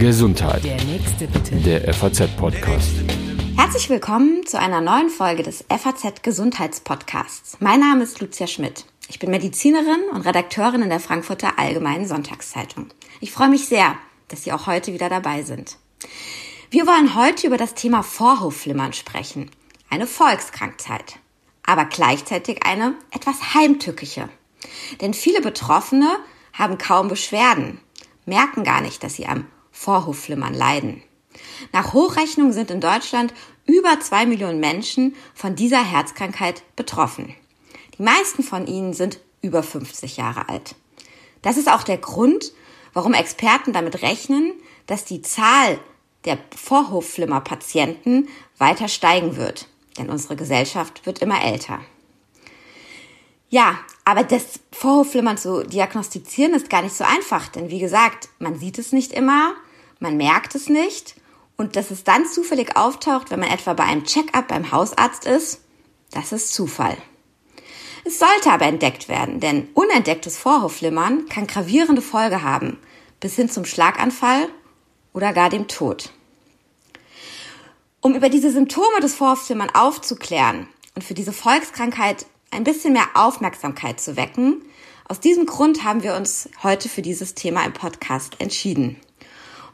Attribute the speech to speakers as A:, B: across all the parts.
A: Gesundheit.
B: Der nächste bitte.
A: Der FAZ-Podcast.
C: Herzlich willkommen zu einer neuen Folge des FAZ Gesundheitspodcasts. Mein Name ist Lucia Schmidt. Ich bin Medizinerin und Redakteurin in der Frankfurter Allgemeinen Sonntagszeitung. Ich freue mich sehr, dass Sie auch heute wieder dabei sind. Wir wollen heute über das Thema Vorhofflimmern sprechen. Eine Volkskrankheit. Aber gleichzeitig eine etwas heimtückische. Denn viele Betroffene haben kaum Beschwerden, merken gar nicht, dass sie am Vorhofflimmern leiden. Nach Hochrechnung sind in Deutschland über zwei Millionen Menschen von dieser Herzkrankheit betroffen. Die meisten von ihnen sind über 50 Jahre alt. Das ist auch der Grund, warum Experten damit rechnen, dass die Zahl der Vorhofflimmer-Patienten weiter steigen wird. Denn unsere Gesellschaft wird immer älter. Ja, aber das Vorhofflimmern zu diagnostizieren ist gar nicht so einfach, denn wie gesagt, man sieht es nicht immer, man merkt es nicht und dass es dann zufällig auftaucht, wenn man etwa bei einem Check-up beim Hausarzt ist, das ist Zufall. Es sollte aber entdeckt werden, denn unentdecktes Vorhofflimmern kann gravierende Folge haben, bis hin zum Schlaganfall oder gar dem Tod. Um über diese Symptome des Vorhofflimmern aufzuklären und für diese Volkskrankheit ein bisschen mehr Aufmerksamkeit zu wecken. Aus diesem Grund haben wir uns heute für dieses Thema im Podcast entschieden.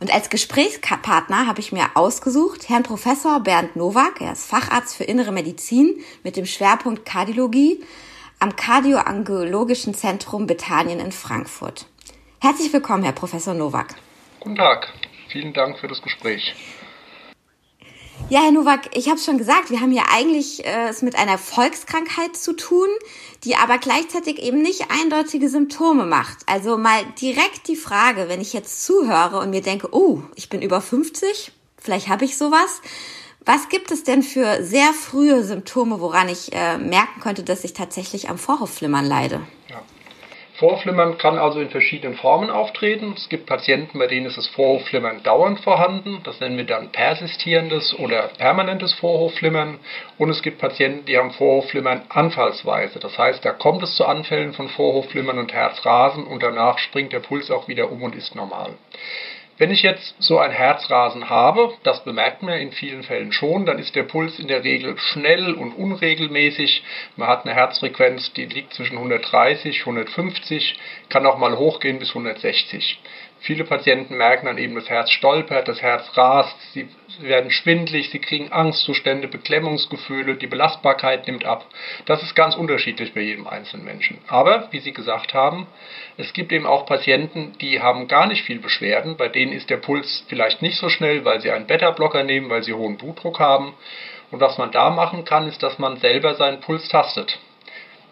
C: Und als Gesprächspartner habe ich mir ausgesucht Herrn Professor Bernd Nowak. Er ist Facharzt für Innere Medizin mit dem Schwerpunkt Kardiologie am Kardioangiologischen Zentrum Bethanien in Frankfurt. Herzlich willkommen, Herr Professor Nowak.
D: Guten Tag. Vielen Dank für das Gespräch.
C: Ja, Herr Nowak, ich habe schon gesagt, wir haben ja eigentlich äh, es mit einer Volkskrankheit zu tun, die aber gleichzeitig eben nicht eindeutige Symptome macht. Also mal direkt die Frage, wenn ich jetzt zuhöre und mir denke, oh, ich bin über 50, vielleicht habe ich sowas. Was gibt es denn für sehr frühe Symptome, woran ich äh, merken könnte, dass ich tatsächlich am Vorhofflimmern leide?
D: Ja. Vorhofflimmern kann also in verschiedenen Formen auftreten. Es gibt Patienten, bei denen ist das Vorhofflimmern dauernd vorhanden. Das nennen wir dann persistierendes oder permanentes Vorhofflimmern. Und es gibt Patienten, die haben Vorhofflimmern anfallsweise. Das heißt, da kommt es zu Anfällen von Vorhofflimmern und Herzrasen und danach springt der Puls auch wieder um und ist normal. Wenn ich jetzt so ein Herzrasen habe, das bemerkt man in vielen Fällen schon, dann ist der Puls in der Regel schnell und unregelmäßig. Man hat eine Herzfrequenz, die liegt zwischen 130, 150, kann auch mal hochgehen bis 160. Viele Patienten merken dann eben, das Herz stolpert, das Herz rast, sie werden schwindlig, sie kriegen Angstzustände, Beklemmungsgefühle, die Belastbarkeit nimmt ab. Das ist ganz unterschiedlich bei jedem einzelnen Menschen. Aber, wie Sie gesagt haben, es gibt eben auch Patienten, die haben gar nicht viel Beschwerden, bei denen ist der Puls vielleicht nicht so schnell, weil sie einen Beta-Blocker nehmen, weil sie hohen Blutdruck haben. Und was man da machen kann, ist, dass man selber seinen Puls tastet.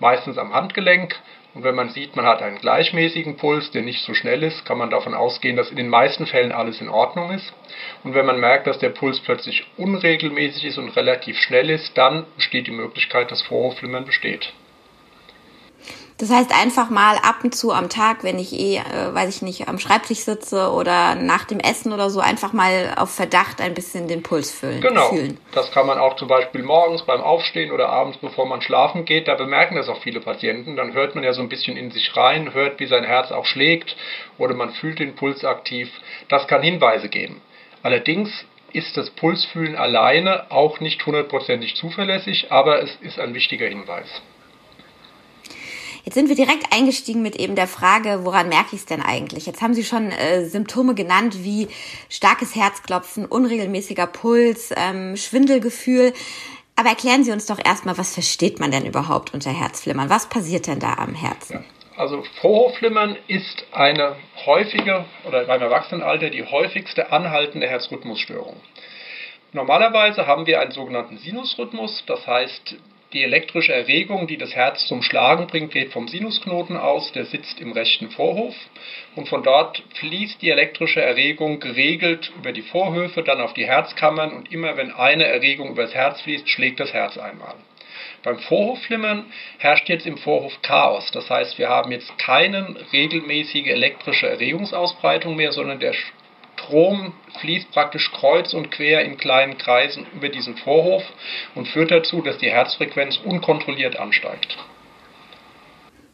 D: Meistens am Handgelenk und wenn man sieht, man hat einen gleichmäßigen Puls, der nicht so schnell ist, kann man davon ausgehen, dass in den meisten Fällen alles in Ordnung ist. Und wenn man merkt, dass der Puls plötzlich unregelmäßig ist und relativ schnell ist, dann besteht die Möglichkeit, dass Vorhofflimmern besteht.
C: Das heißt einfach mal ab und zu am Tag, wenn ich eh, äh, weiß ich nicht, am Schreibtisch sitze oder nach dem Essen oder so, einfach mal auf Verdacht ein bisschen den Puls fühlen.
D: Genau.
C: Fühlen.
D: Das kann man auch zum Beispiel morgens beim Aufstehen oder abends, bevor man schlafen geht. Da bemerken das auch viele Patienten. Dann hört man ja so ein bisschen in sich rein, hört, wie sein Herz auch schlägt oder man fühlt den Puls aktiv. Das kann Hinweise geben. Allerdings ist das Pulsfühlen alleine auch nicht hundertprozentig zuverlässig, aber es ist ein wichtiger Hinweis.
C: Jetzt sind wir direkt eingestiegen mit eben der Frage, woran merke ich es denn eigentlich? Jetzt haben Sie schon äh, Symptome genannt wie starkes Herzklopfen, unregelmäßiger Puls, ähm, Schwindelgefühl. Aber erklären Sie uns doch erstmal, was versteht man denn überhaupt unter Herzflimmern? Was passiert denn da am Herzen?
D: Ja. Also Vorhofflimmern ist eine häufige oder beim Erwachsenenalter die häufigste anhaltende Herzrhythmusstörung. Normalerweise haben wir einen sogenannten Sinusrhythmus, das heißt die elektrische Erregung, die das Herz zum Schlagen bringt, geht vom Sinusknoten aus, der sitzt im rechten Vorhof und von dort fließt die elektrische Erregung geregelt über die Vorhöfe, dann auf die Herzkammern und immer wenn eine Erregung übers Herz fließt, schlägt das Herz einmal. Beim Vorhofflimmern herrscht jetzt im Vorhof Chaos. Das heißt, wir haben jetzt keine regelmäßige elektrische Erregungsausbreitung mehr, sondern der Strom fließt praktisch kreuz und quer in kleinen Kreisen über diesen Vorhof und führt dazu, dass die Herzfrequenz unkontrolliert ansteigt.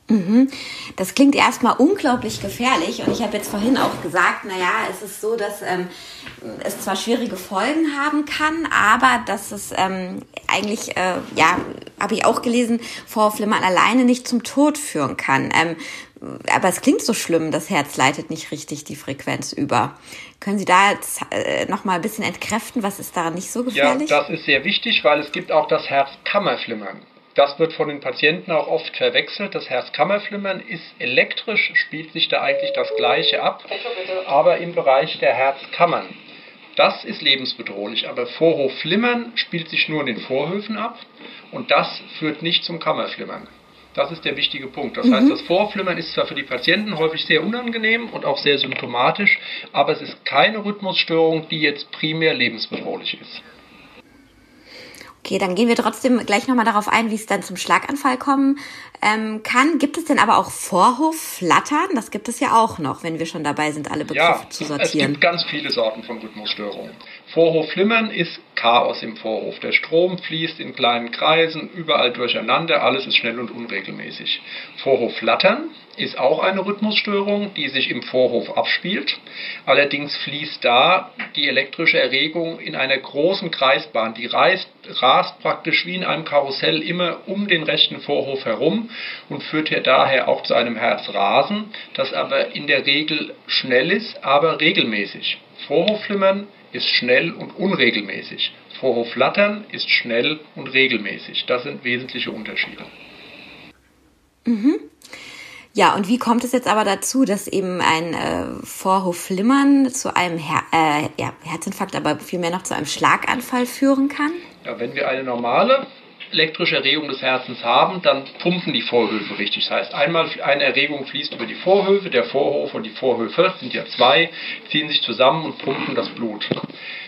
C: Mhm. Das klingt erstmal unglaublich gefährlich und ich habe jetzt vorhin auch gesagt, naja, es ist so, dass ähm, es zwar schwierige Folgen haben kann, aber dass es ähm, eigentlich, äh, ja, habe ich auch gelesen, Vorflimmern alleine nicht zum Tod führen kann. Ähm, aber es klingt so schlimm, das Herz leitet nicht richtig die Frequenz über. Können Sie da jetzt äh, noch mal ein bisschen entkräften, was ist daran nicht so gefährlich?
D: Ja, das ist sehr wichtig, weil es gibt auch das Herzkammerflimmern. Das wird von den Patienten auch oft verwechselt. Das Herzkammerflimmern ist elektrisch, spielt sich da eigentlich das Gleiche ab, aber im Bereich der Herzkammern. Das ist lebensbedrohlich, aber Vorhofflimmern spielt sich nur in den Vorhöfen ab und das führt nicht zum Kammerflimmern. Das ist der wichtige Punkt. Das mhm. heißt, das Vorflimmern ist zwar für die Patienten häufig sehr unangenehm und auch sehr symptomatisch, aber es ist keine Rhythmusstörung, die jetzt primär lebensbedrohlich ist.
C: Okay, dann gehen wir trotzdem gleich nochmal darauf ein, wie es dann zum Schlaganfall kommen ähm, kann. Gibt es denn aber auch Vorhofflattern? Das gibt es ja auch noch, wenn wir schon dabei sind, alle Begriffe ja, zu sortieren.
D: Es gibt ganz viele Sorten von Rhythmusstörungen. Vorhofflimmern ist Chaos im Vorhof. Der Strom fließt in kleinen Kreisen, überall durcheinander, alles ist schnell und unregelmäßig. Vorhofflattern ist auch eine Rhythmusstörung, die sich im Vorhof abspielt. Allerdings fließt da die elektrische Erregung in einer großen Kreisbahn. Die reist, rast praktisch wie in einem Karussell immer um den rechten Vorhof herum und führt hier daher auch zu einem Herzrasen, das aber in der Regel schnell ist, aber regelmäßig. Vorhofflimmern ist schnell und unregelmäßig. Vorhofflattern ist schnell und regelmäßig. Das sind wesentliche Unterschiede.
C: Mhm. Ja, und wie kommt es jetzt aber dazu, dass eben ein äh, Vorhofflimmern zu einem Her äh, ja, Herzinfarkt, aber vielmehr noch zu einem Schlaganfall führen kann?
D: Ja, wenn wir eine normale elektrische Erregung des Herzens haben, dann pumpen die Vorhöfe richtig. Das heißt, einmal eine Erregung fließt über die Vorhöfe, der Vorhof und die Vorhöfe, sind ja zwei, ziehen sich zusammen und pumpen das Blut.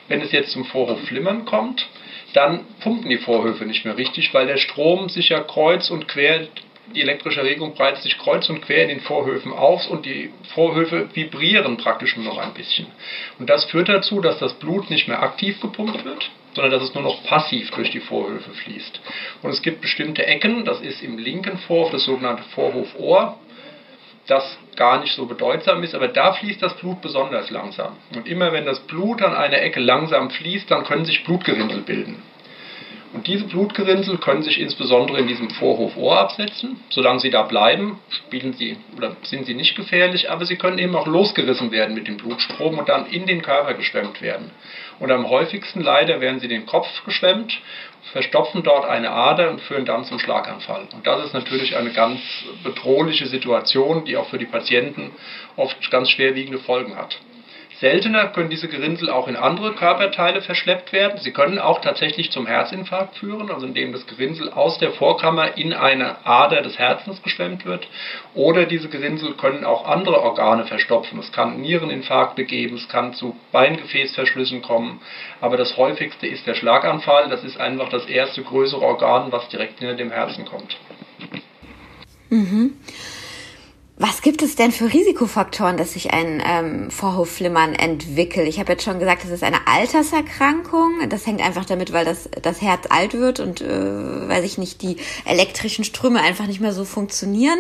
D: Wenn es jetzt zum Vorhofflimmern kommt, dann pumpen die Vorhöfe nicht mehr richtig, weil der Strom sich ja kreuz und quer die elektrische Erregung breitet sich kreuz und quer in den Vorhöfen aus und die Vorhöfe vibrieren praktisch nur noch ein bisschen. Und das führt dazu, dass das Blut nicht mehr aktiv gepumpt wird, sondern dass es nur noch passiv durch die Vorhöfe fließt. Und es gibt bestimmte Ecken, das ist im linken Vorhof, das sogenannte Vorhofohr, das gar nicht so bedeutsam ist, aber da fließt das Blut besonders langsam. Und immer wenn das Blut an einer Ecke langsam fließt, dann können sich Blutgerinnsel bilden. Und diese Blutgerinnsel können sich insbesondere in diesem Vorhofohr absetzen. Solange sie da bleiben, spielen sie oder sind sie nicht gefährlich, aber sie können eben auch losgerissen werden mit dem Blutstrom und dann in den Körper geschwemmt werden. Und am häufigsten leider werden sie den Kopf geschwemmt, verstopfen dort eine Ader und führen dann zum Schlaganfall. Und das ist natürlich eine ganz bedrohliche Situation, die auch für die Patienten oft ganz schwerwiegende Folgen hat. Seltener können diese Gerinnsel auch in andere Körperteile verschleppt werden. Sie können auch tatsächlich zum Herzinfarkt führen, also indem das Gerinnsel aus der Vorkammer in eine Ader des Herzens geschwemmt wird. Oder diese Gerinnsel können auch andere Organe verstopfen. Es kann Niereninfarkte geben, es kann zu Beingefäßverschlüssen kommen. Aber das häufigste ist der Schlaganfall. Das ist einfach das erste größere Organ, was direkt hinter dem Herzen kommt.
C: Mhm. Was gibt es denn für Risikofaktoren, dass sich ein ähm, Vorhofflimmern entwickelt? Ich habe jetzt schon gesagt, es ist eine Alterserkrankung. Das hängt einfach damit, weil das, das Herz alt wird und, äh, weiß ich nicht, die elektrischen Ströme einfach nicht mehr so funktionieren.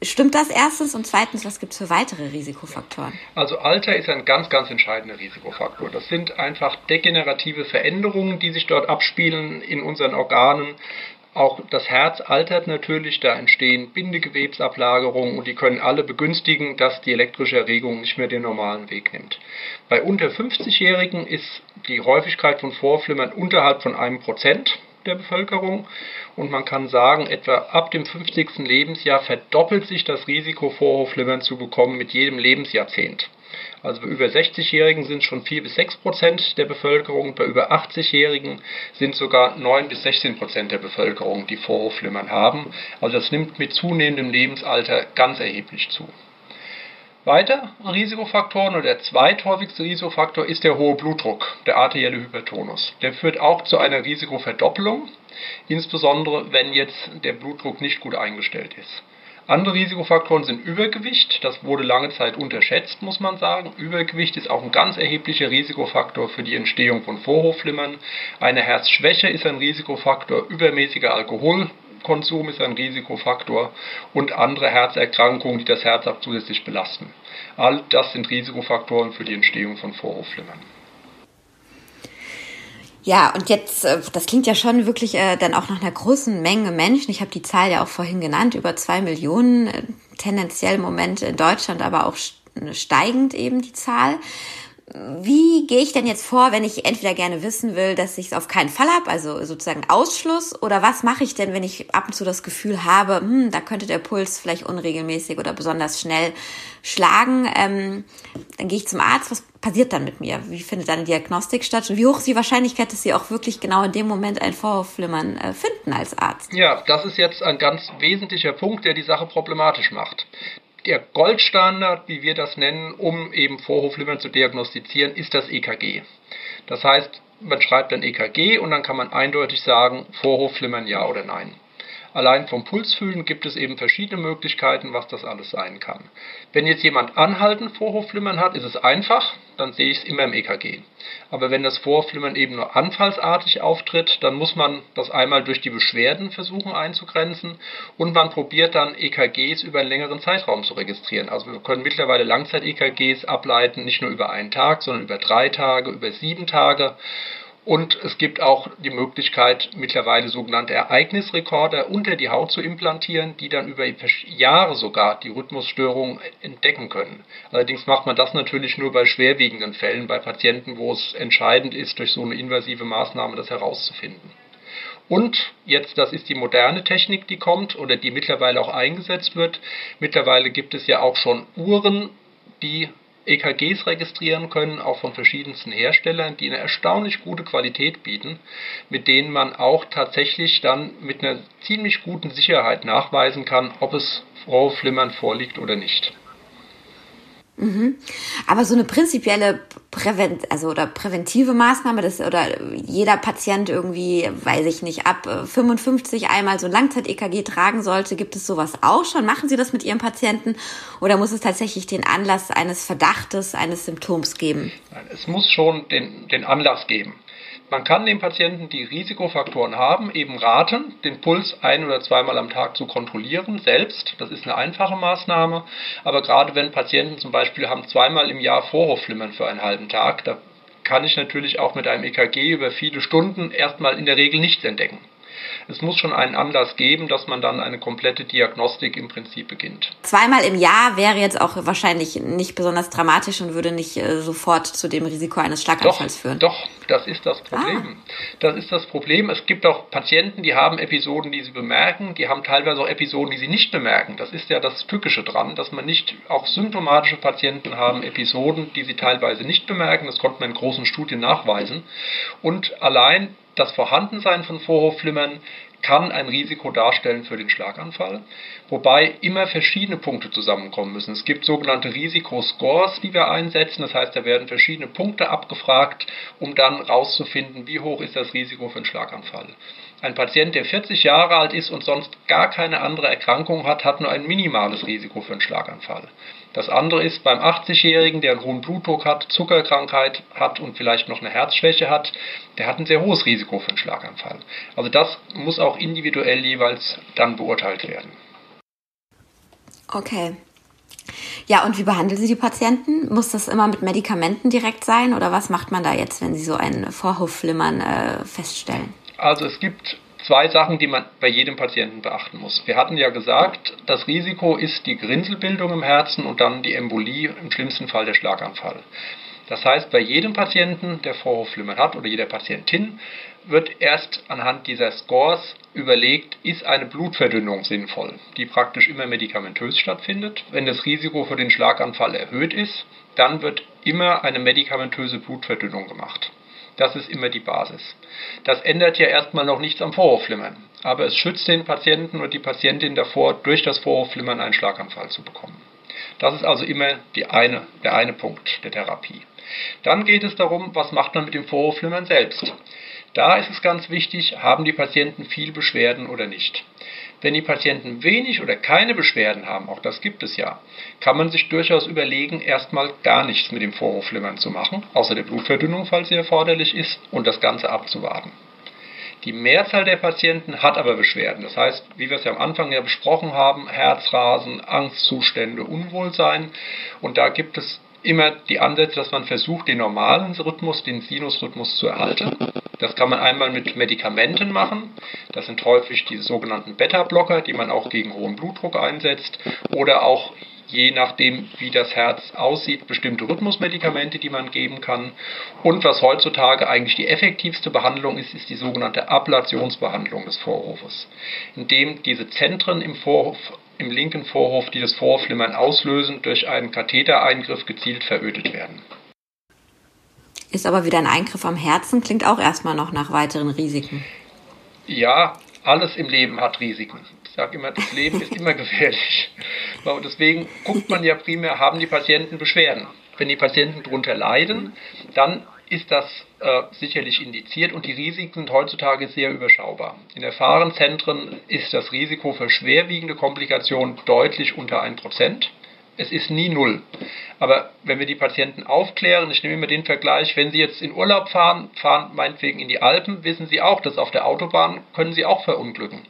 C: Stimmt das erstens? Und zweitens, was gibt es für weitere Risikofaktoren?
D: Also Alter ist ein ganz, ganz entscheidender Risikofaktor. Das sind einfach degenerative Veränderungen, die sich dort abspielen in unseren Organen. Auch das Herz altert natürlich, da entstehen Bindegewebsablagerungen und die können alle begünstigen, dass die elektrische Erregung nicht mehr den normalen Weg nimmt. Bei unter 50-Jährigen ist die Häufigkeit von Vorflimmern unterhalb von einem Prozent der Bevölkerung und man kann sagen, etwa ab dem 50. Lebensjahr verdoppelt sich das Risiko, Vorhofflimmern zu bekommen mit jedem Lebensjahrzehnt. Also bei über 60-Jährigen sind schon 4 bis 6 Prozent der Bevölkerung, bei über 80-Jährigen sind sogar 9 bis 16 Prozent der Bevölkerung, die Vorhofflimmern haben. Also das nimmt mit zunehmendem Lebensalter ganz erheblich zu. Weiter Risikofaktoren oder der zweithäufigste Risikofaktor ist der hohe Blutdruck, der arterielle Hypertonus. Der führt auch zu einer Risikoverdoppelung, insbesondere wenn jetzt der Blutdruck nicht gut eingestellt ist. Andere Risikofaktoren sind Übergewicht. Das wurde lange Zeit unterschätzt, muss man sagen. Übergewicht ist auch ein ganz erheblicher Risikofaktor für die Entstehung von Vorhofflimmern. Eine Herzschwäche ist ein Risikofaktor. Übermäßiger Alkoholkonsum ist ein Risikofaktor und andere Herzerkrankungen, die das Herz auch zusätzlich belasten. All das sind Risikofaktoren für die Entstehung von Vorhofflimmern.
C: Ja, und jetzt, äh, das klingt ja schon wirklich äh, dann auch nach einer großen Menge Menschen. Ich habe die Zahl ja auch vorhin genannt, über zwei Millionen, äh, tendenziell im Moment in Deutschland, aber auch steigend eben die Zahl wie gehe ich denn jetzt vor, wenn ich entweder gerne wissen will, dass ich es auf keinen Fall habe, also sozusagen Ausschluss, oder was mache ich denn, wenn ich ab und zu das Gefühl habe, hm, da könnte der Puls vielleicht unregelmäßig oder besonders schnell schlagen, ähm, dann gehe ich zum Arzt, was passiert dann mit mir? Wie findet dann die Diagnostik statt und wie hoch ist die Wahrscheinlichkeit, dass Sie auch wirklich genau in dem Moment ein Vorhofflimmern äh, finden als Arzt?
D: Ja, das ist jetzt ein ganz wesentlicher Punkt, der die Sache problematisch macht der Goldstandard, wie wir das nennen, um eben Vorhofflimmern zu diagnostizieren, ist das EKG. Das heißt, man schreibt ein EKG und dann kann man eindeutig sagen, Vorhofflimmern ja oder nein. Allein vom Pulsfühlen gibt es eben verschiedene Möglichkeiten, was das alles sein kann. Wenn jetzt jemand anhaltend Vorhofflimmern hat, ist es einfach, dann sehe ich es immer im EKG. Aber wenn das Vorhofflimmern eben nur anfallsartig auftritt, dann muss man das einmal durch die Beschwerden versuchen einzugrenzen und man probiert dann EKGs über einen längeren Zeitraum zu registrieren. Also wir können mittlerweile Langzeit-EKGs ableiten, nicht nur über einen Tag, sondern über drei Tage, über sieben Tage. Und es gibt auch die Möglichkeit, mittlerweile sogenannte Ereignisrekorder unter die Haut zu implantieren, die dann über Jahre sogar die Rhythmusstörungen entdecken können. Allerdings macht man das natürlich nur bei schwerwiegenden Fällen, bei Patienten, wo es entscheidend ist, durch so eine invasive Maßnahme das herauszufinden. Und jetzt, das ist die moderne Technik, die kommt oder die mittlerweile auch eingesetzt wird. Mittlerweile gibt es ja auch schon Uhren, die EKGs registrieren können, auch von verschiedensten Herstellern, die eine erstaunlich gute Qualität bieten, mit denen man auch tatsächlich dann mit einer ziemlich guten Sicherheit nachweisen kann, ob es Vorhofflimmern vorliegt oder nicht.
C: Mhm. Aber so eine prinzipielle Prävent also oder präventive Maßnahme, dass oder jeder Patient irgendwie, weiß ich nicht, ab 55 einmal so ein Langzeit-EKG tragen sollte, gibt es sowas auch schon? Machen Sie das mit Ihren Patienten oder muss es tatsächlich den Anlass eines Verdachtes, eines Symptoms geben?
D: Es muss schon den, den Anlass geben. Man kann den Patienten, die Risikofaktoren haben, eben raten, den Puls ein- oder zweimal am Tag zu kontrollieren, selbst. Das ist eine einfache Maßnahme. Aber gerade wenn Patienten zum Beispiel haben zweimal im Jahr Vorhofflimmern für einen halben Tag, da kann ich natürlich auch mit einem EKG über viele Stunden erstmal in der Regel nichts entdecken es muss schon einen Anlass geben, dass man dann eine komplette Diagnostik im Prinzip beginnt.
C: Zweimal im Jahr wäre jetzt auch wahrscheinlich nicht besonders dramatisch und würde nicht äh, sofort zu dem Risiko eines Schlaganfalls
D: doch,
C: führen.
D: Doch, das ist das Problem. Ah. Das ist das Problem. Es gibt auch Patienten, die haben Episoden, die sie bemerken, die haben teilweise auch Episoden, die sie nicht bemerken. Das ist ja das Tückische dran, dass man nicht, auch symptomatische Patienten haben Episoden, die sie teilweise nicht bemerken. Das konnte man in großen Studien nachweisen. Und allein das Vorhandensein von Vorhofflimmern kann ein Risiko darstellen für den Schlaganfall, wobei immer verschiedene Punkte zusammenkommen müssen. Es gibt sogenannte Risikoscores, die wir einsetzen, das heißt, da werden verschiedene Punkte abgefragt, um dann herauszufinden, wie hoch ist das Risiko für einen Schlaganfall. Ein Patient, der 40 Jahre alt ist und sonst gar keine andere Erkrankung hat, hat nur ein minimales Risiko für einen Schlaganfall. Das andere ist beim 80-Jährigen, der einen hohen Blutdruck hat, Zuckerkrankheit hat und vielleicht noch eine Herzschwäche hat, der hat ein sehr hohes Risiko für einen Schlaganfall. Also das muss auch individuell jeweils dann beurteilt werden.
C: Okay. Ja, und wie behandeln Sie die Patienten? Muss das immer mit Medikamenten direkt sein oder was macht man da jetzt, wenn Sie so ein Vorhofflimmern äh, feststellen?
D: Also es gibt zwei Sachen, die man bei jedem Patienten beachten muss. Wir hatten ja gesagt, das Risiko ist die Grinselbildung im Herzen und dann die Embolie, im schlimmsten Fall der Schlaganfall. Das heißt, bei jedem Patienten, der Vorhofflimmern hat oder jeder Patientin, wird erst anhand dieser Scores überlegt, ist eine Blutverdünnung sinnvoll, die praktisch immer medikamentös stattfindet. Wenn das Risiko für den Schlaganfall erhöht ist, dann wird immer eine medikamentöse Blutverdünnung gemacht. Das ist immer die Basis. Das ändert ja erstmal noch nichts am Vorhofflimmern, aber es schützt den Patienten und die Patientin davor, durch das Vorhofflimmern einen Schlaganfall zu bekommen. Das ist also immer eine, der eine Punkt der Therapie. Dann geht es darum, was macht man mit dem Vorhofflimmern selbst. Da ist es ganz wichtig, haben die Patienten viel Beschwerden oder nicht. Wenn die Patienten wenig oder keine Beschwerden haben, auch das gibt es ja, kann man sich durchaus überlegen, erstmal gar nichts mit dem Vorhofflimmern zu machen, außer der Blutverdünnung, falls sie erforderlich ist, und das Ganze abzuwarten. Die Mehrzahl der Patienten hat aber Beschwerden. Das heißt, wie wir es ja am Anfang ja besprochen haben, Herzrasen, Angstzustände, Unwohlsein. Und da gibt es immer die Ansätze, dass man versucht, den normalen Rhythmus, den Sinusrhythmus zu erhalten. Das kann man einmal mit Medikamenten machen. Das sind häufig die sogenannten Beta-Blocker, die man auch gegen hohen Blutdruck einsetzt. Oder auch je nachdem, wie das Herz aussieht, bestimmte Rhythmusmedikamente, die man geben kann. Und was heutzutage eigentlich die effektivste Behandlung ist, ist die sogenannte Ablationsbehandlung des Vorhofes, indem diese Zentren im Vorhof im linken Vorhof, die das Vorhofflimmern auslösen, durch einen Kathetereingriff gezielt verödet werden.
C: Ist aber wieder ein Eingriff am Herzen, klingt auch erstmal noch nach weiteren Risiken.
D: Ja, alles im Leben hat Risiken. Ich sage immer, das Leben ist immer gefährlich. Und deswegen guckt man ja primär, haben die Patienten Beschwerden. Wenn die Patienten darunter leiden, dann ist das äh, sicherlich indiziert und die Risiken sind heutzutage sehr überschaubar. In erfahrenen Zentren ist das Risiko für schwerwiegende Komplikationen deutlich unter 1%. Es ist nie null. Aber wenn wir die Patienten aufklären, ich nehme immer den Vergleich, wenn Sie jetzt in Urlaub fahren, fahren meinetwegen in die Alpen, wissen Sie auch, dass auf der Autobahn können Sie auch verunglücken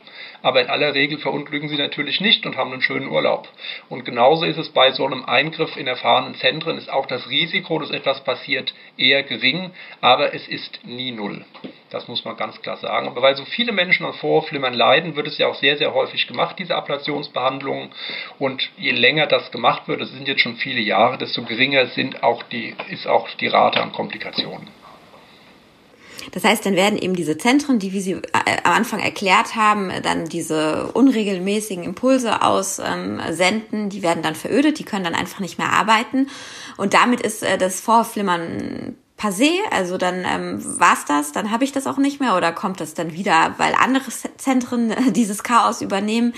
D: aber in aller Regel verunglücken sie natürlich nicht und haben einen schönen Urlaub. Und genauso ist es bei so einem Eingriff in erfahrenen Zentren, ist auch das Risiko, dass etwas passiert, eher gering, aber es ist nie null. Das muss man ganz klar sagen. Aber weil so viele Menschen an Vorhofflimmern leiden, wird es ja auch sehr, sehr häufig gemacht, diese Ablationsbehandlungen. Und je länger das gemacht wird, das sind jetzt schon viele Jahre, desto geringer sind auch die, ist auch die Rate an Komplikationen.
C: Das heißt, dann werden eben diese Zentren, die, wie Sie äh, am Anfang erklärt haben, dann diese unregelmäßigen Impulse aussenden, die werden dann verödet, die können dann einfach nicht mehr arbeiten. Und damit ist äh, das Vorflimmern passé, also dann ähm, war's das, dann habe ich das auch nicht mehr oder kommt das dann wieder, weil andere Zentren äh, dieses Chaos übernehmen.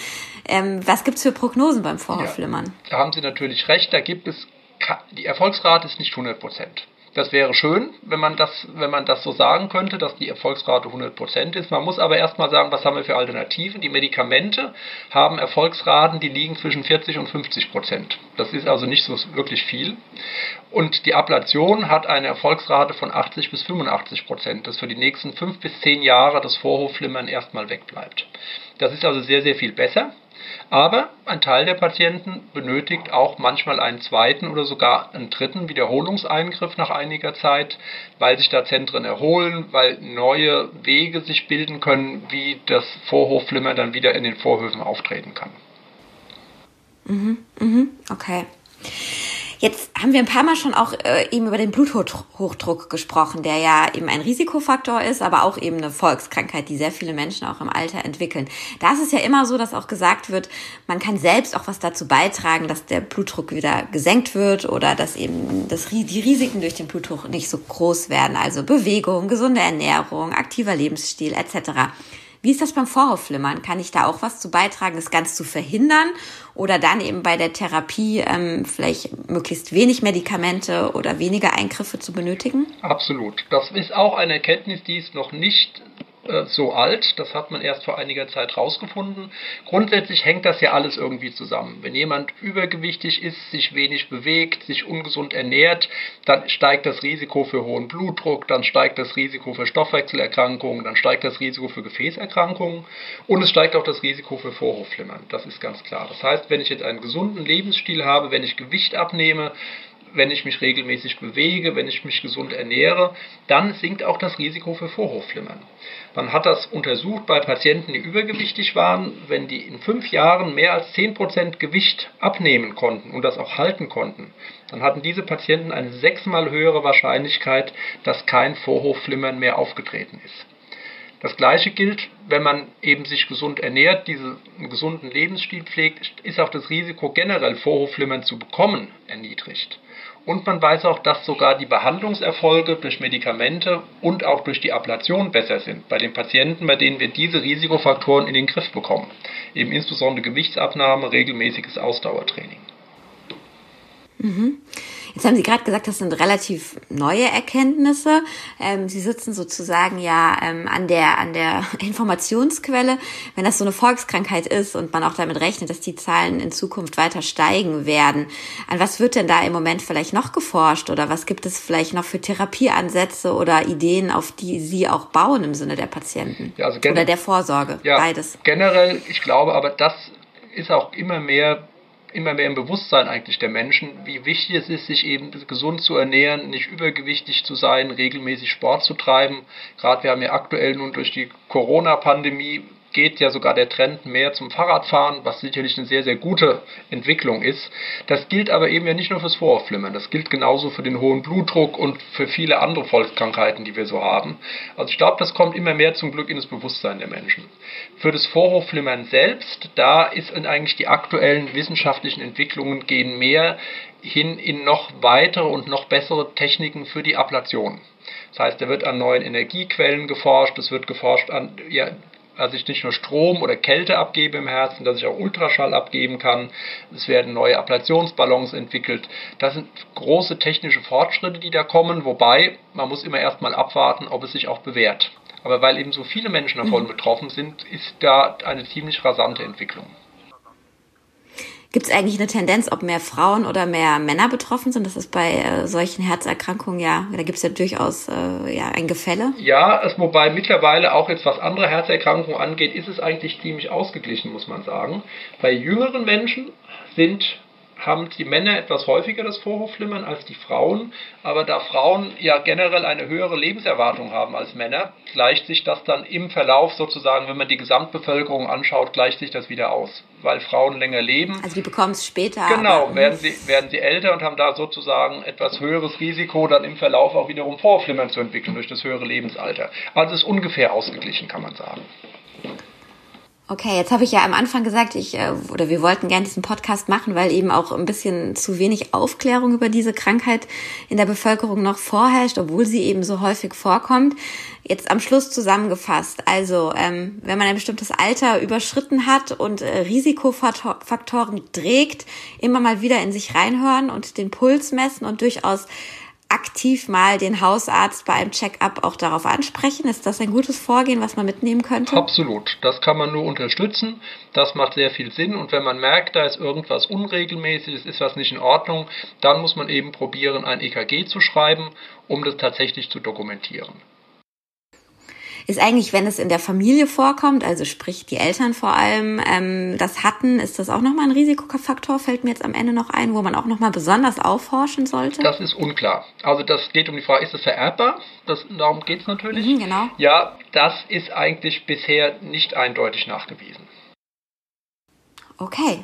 C: Ähm, was gibt's für Prognosen beim Vorhofflimmern? Ja,
D: da haben Sie natürlich recht, da gibt es, die Erfolgsrate ist nicht 100 Prozent. Das wäre schön, wenn man das, wenn man das so sagen könnte, dass die Erfolgsrate 100% ist. Man muss aber erstmal sagen, was haben wir für Alternativen? Die Medikamente haben Erfolgsraten, die liegen zwischen 40 und 50%. Das ist also nicht so wirklich viel. Und die Ablation hat eine Erfolgsrate von 80 bis 85%, dass für die nächsten 5 bis 10 Jahre das Vorhofflimmern erstmal wegbleibt. Das ist also sehr, sehr viel besser. Aber ein Teil der Patienten benötigt auch manchmal einen zweiten oder sogar einen dritten Wiederholungseingriff nach einiger Zeit, weil sich da Zentren erholen, weil neue Wege sich bilden können, wie das Vorhofflimmer dann wieder in den Vorhöfen auftreten kann.
C: Mhm, mhm, okay. Jetzt haben wir ein paar Mal schon auch äh, eben über den Bluthochdruck gesprochen, der ja eben ein Risikofaktor ist, aber auch eben eine Volkskrankheit, die sehr viele Menschen auch im Alter entwickeln. Da ist es ja immer so, dass auch gesagt wird, man kann selbst auch was dazu beitragen, dass der Blutdruck wieder gesenkt wird oder dass eben das, die Risiken durch den Blutdruck nicht so groß werden. Also Bewegung, gesunde Ernährung, aktiver Lebensstil etc. Wie ist das beim Vorhofflimmern? Kann ich da auch was zu beitragen, das ganz zu verhindern? Oder dann eben bei der Therapie ähm, vielleicht möglichst wenig Medikamente oder weniger Eingriffe zu benötigen?
D: Absolut. Das ist auch eine Erkenntnis, die ist noch nicht äh, so alt. Das hat man erst vor einiger Zeit rausgefunden. Grundsätzlich hängt das ja alles irgendwie zusammen. Wenn jemand übergewichtig ist, sich wenig bewegt, sich ungesund ernährt, dann steigt das Risiko für hohen Blutdruck, dann steigt das Risiko für Stoffwechselerkrankungen, dann steigt das Risiko für Gefäßerkrankungen und es steigt auch das Risiko für Vorhofflimmern. Das ist ganz klar. Das heißt, wenn ich jetzt einen gesunden Lebensstil habe, wenn ich Gewicht abnehme, wenn ich mich regelmäßig bewege, wenn ich mich gesund ernähre, dann sinkt auch das Risiko für Vorhofflimmern. Man hat das untersucht bei Patienten, die übergewichtig waren. Wenn die in fünf Jahren mehr als 10% Gewicht abnehmen konnten und das auch halten konnten, dann hatten diese Patienten eine sechsmal höhere Wahrscheinlichkeit, dass kein Vorhofflimmern mehr aufgetreten ist. Das gleiche gilt, wenn man eben sich gesund ernährt, diesen gesunden Lebensstil pflegt, ist auch das Risiko generell Vorhofflimmern zu bekommen erniedrigt. Und man weiß auch, dass sogar die Behandlungserfolge durch Medikamente und auch durch die Ablation besser sind bei den Patienten, bei denen wir diese Risikofaktoren in den Griff bekommen. Eben insbesondere Gewichtsabnahme, regelmäßiges Ausdauertraining.
C: Mhm. Jetzt haben Sie gerade gesagt, das sind relativ neue Erkenntnisse. Ähm, Sie sitzen sozusagen ja ähm, an der an der Informationsquelle. Wenn das so eine Volkskrankheit ist und man auch damit rechnet, dass die Zahlen in Zukunft weiter steigen werden, an was wird denn da im Moment vielleicht noch geforscht oder was gibt es vielleicht noch für Therapieansätze oder Ideen, auf die Sie auch bauen im Sinne der Patienten ja, also oder der Vorsorge?
D: Ja, beides. Generell, ich glaube, aber das ist auch immer mehr immer mehr im Bewusstsein eigentlich der Menschen, wie wichtig es ist, sich eben gesund zu ernähren, nicht übergewichtig zu sein, regelmäßig Sport zu treiben. Gerade wir haben ja aktuell nun durch die Corona-Pandemie geht ja sogar der Trend mehr zum Fahrradfahren, was sicherlich eine sehr, sehr gute Entwicklung ist. Das gilt aber eben ja nicht nur fürs Vorhofflimmern, das gilt genauso für den hohen Blutdruck und für viele andere Volkskrankheiten, die wir so haben. Also ich glaube, das kommt immer mehr zum Glück in das Bewusstsein der Menschen. Für das Vorhofflimmern selbst, da ist eigentlich die aktuellen wissenschaftlichen Entwicklungen gehen mehr hin in noch weitere und noch bessere Techniken für die Ablation. Das heißt, da wird an neuen Energiequellen geforscht, es wird geforscht an ja, dass ich nicht nur Strom oder Kälte abgebe im Herzen, dass ich auch Ultraschall abgeben kann. Es werden neue Ablationsballons entwickelt. Das sind große technische Fortschritte, die da kommen, wobei man muss immer erstmal abwarten, ob es sich auch bewährt. Aber weil eben so viele Menschen davon mhm. betroffen sind, ist da eine ziemlich rasante Entwicklung.
C: Gibt es eigentlich eine Tendenz, ob mehr Frauen oder mehr Männer betroffen sind? Das ist bei äh, solchen Herzerkrankungen ja, da gibt es ja durchaus äh, ja, ein Gefälle.
D: Ja, es, wobei mittlerweile auch jetzt was andere Herzerkrankungen angeht, ist es eigentlich ziemlich ausgeglichen, muss man sagen. Bei jüngeren Menschen sind haben die Männer etwas häufiger das Vorhofflimmern als die Frauen. Aber da Frauen ja generell eine höhere Lebenserwartung haben als Männer, gleicht sich das dann im Verlauf sozusagen, wenn man die Gesamtbevölkerung anschaut, gleicht sich das wieder aus. Weil Frauen länger leben.
C: Also die bekommen es später.
D: Genau, werden sie, werden sie älter und haben da sozusagen etwas höheres Risiko, dann im Verlauf auch wiederum Vorhofflimmern zu entwickeln durch das höhere Lebensalter. Also es ist ungefähr ausgeglichen, kann man sagen.
C: Okay, jetzt habe ich ja am Anfang gesagt, ich äh, oder wir wollten gerne diesen Podcast machen, weil eben auch ein bisschen zu wenig Aufklärung über diese Krankheit in der Bevölkerung noch vorherrscht, obwohl sie eben so häufig vorkommt. Jetzt am Schluss zusammengefasst. Also, ähm, wenn man ein bestimmtes Alter überschritten hat und äh, Risikofaktoren trägt, immer mal wieder in sich reinhören und den Puls messen und durchaus aktiv mal den Hausarzt bei einem Check-up auch darauf ansprechen? Ist das ein gutes Vorgehen, was man mitnehmen könnte?
D: Absolut. Das kann man nur unterstützen. Das macht sehr viel Sinn. Und wenn man merkt, da ist irgendwas unregelmäßig, ist was nicht in Ordnung, dann muss man eben probieren, ein EKG zu schreiben, um das tatsächlich zu dokumentieren
C: ist eigentlich, wenn es in der Familie vorkommt, also sprich die Eltern vor allem ähm, das hatten, ist das auch nochmal ein Risikofaktor, fällt mir jetzt am Ende noch ein, wo man auch nochmal besonders aufforschen sollte?
D: Das ist unklar. Also das geht um die Frage, ist es vererbbar? Das, darum geht es natürlich.
C: Mhm, genau.
D: Ja, das ist eigentlich bisher nicht eindeutig nachgewiesen.
C: Okay.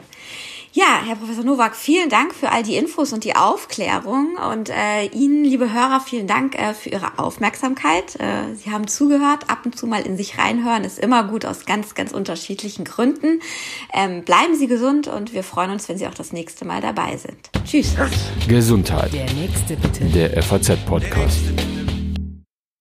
C: Ja, Herr Professor Nowak, vielen Dank für all die Infos und die Aufklärung und äh, Ihnen, liebe Hörer, vielen Dank äh, für Ihre Aufmerksamkeit. Äh, Sie haben zugehört, ab und zu mal in sich reinhören ist immer gut aus ganz, ganz unterschiedlichen Gründen. Ähm, bleiben Sie gesund und wir freuen uns, wenn Sie auch das nächste Mal dabei sind. Tschüss.
A: Gesundheit. Der nächste bitte. Der FAZ-Podcast.